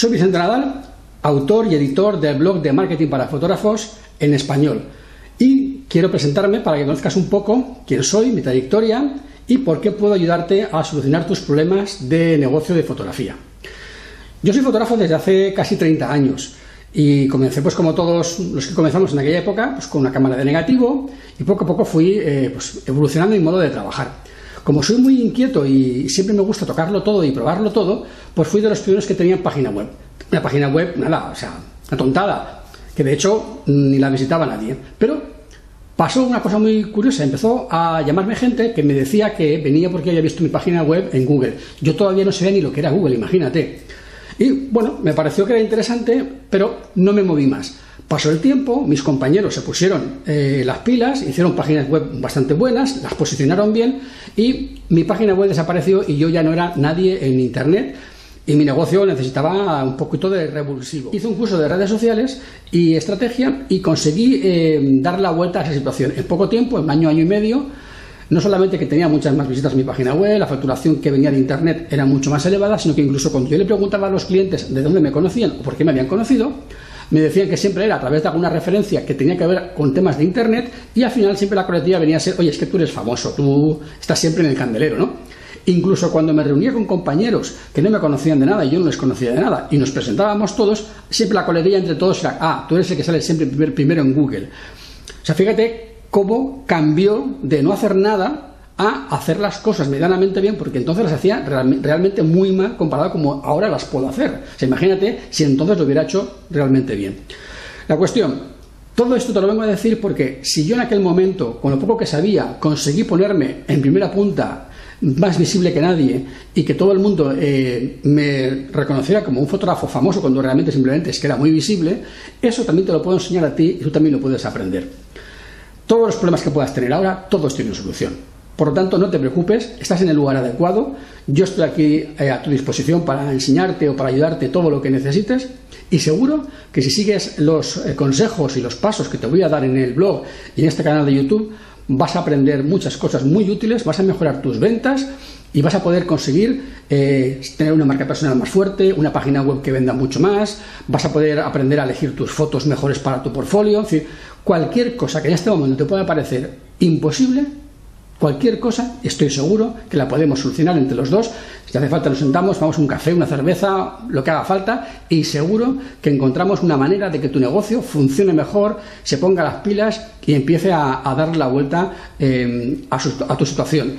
Soy Vicente Nadal, autor y editor del blog de marketing para fotógrafos en español. Y quiero presentarme para que conozcas un poco quién soy, mi trayectoria y por qué puedo ayudarte a solucionar tus problemas de negocio de fotografía. Yo soy fotógrafo desde hace casi 30 años y comencé pues como todos los que comenzamos en aquella época pues con una cámara de negativo y poco a poco fui eh, pues, evolucionando mi modo de trabajar. Como soy muy inquieto y siempre me gusta tocarlo todo y probarlo todo, pues fui de los primeros que tenían página web. Una página web, nada, o sea, una tontada, que de hecho ni la visitaba nadie. Pero pasó una cosa muy curiosa, empezó a llamarme gente que me decía que venía porque había visto mi página web en Google. Yo todavía no sabía ni lo que era Google, imagínate. Y bueno, me pareció que era interesante, pero no me moví más. Pasó el tiempo, mis compañeros se pusieron eh, las pilas, hicieron páginas web bastante buenas, las posicionaron bien y mi página web desapareció y yo ya no era nadie en Internet y mi negocio necesitaba un poquito de revulsivo. Hice un curso de redes sociales y estrategia y conseguí eh, dar la vuelta a esa situación. En poco tiempo, en año, año y medio, no solamente que tenía muchas más visitas a mi página web, la facturación que venía de Internet era mucho más elevada, sino que incluso cuando yo le preguntaba a los clientes de dónde me conocían o por qué me habían conocido, me decían que siempre era a través de alguna referencia que tenía que ver con temas de Internet y al final siempre la coletilla venía a ser, oye, es que tú eres famoso, tú estás siempre en el candelero, ¿no? Incluso cuando me reunía con compañeros que no me conocían de nada y yo no les conocía de nada y nos presentábamos todos, siempre la coletilla entre todos era, ah, tú eres el que sale siempre primero en Google. O sea, fíjate cómo cambió de no hacer nada a hacer las cosas medianamente bien, porque entonces las hacía realmente muy mal comparado como ahora las puedo hacer. Imagínate si entonces lo hubiera hecho realmente bien. La cuestión, todo esto te lo vengo a decir porque si yo en aquel momento, con lo poco que sabía, conseguí ponerme en primera punta más visible que nadie y que todo el mundo eh, me reconociera como un fotógrafo famoso cuando realmente simplemente es que era muy visible, eso también te lo puedo enseñar a ti y tú también lo puedes aprender. Todos los problemas que puedas tener ahora, todos tienen solución. Por lo tanto, no te preocupes, estás en el lugar adecuado. Yo estoy aquí eh, a tu disposición para enseñarte o para ayudarte todo lo que necesites. Y seguro que si sigues los eh, consejos y los pasos que te voy a dar en el blog y en este canal de YouTube, vas a aprender muchas cosas muy útiles, vas a mejorar tus ventas y vas a poder conseguir eh, tener una marca personal más fuerte, una página web que venda mucho más, vas a poder aprender a elegir tus fotos mejores para tu portfolio, en cualquier cosa que en este momento te pueda parecer imposible, Cualquier cosa, estoy seguro que la podemos solucionar entre los dos. Si hace falta, nos sentamos, vamos a un café, una cerveza, lo que haga falta, y seguro que encontramos una manera de que tu negocio funcione mejor, se ponga las pilas y empiece a, dar la vuelta eh, a, tu situación.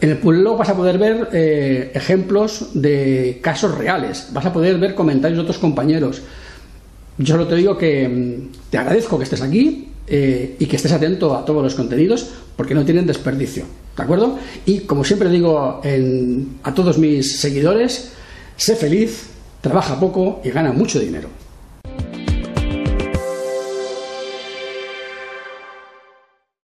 En el blog vas a poder ver eh, ejemplos de casos reales, vas a poder ver comentarios de otros compañeros. Yo solo te digo que mm, te agradezco que estés aquí, eh, y que estés atento a todos los contenidos porque no tienen desperdicio. ¿De acuerdo? Y como siempre digo a todos mis seguidores, sé feliz, trabaja poco y gana mucho dinero.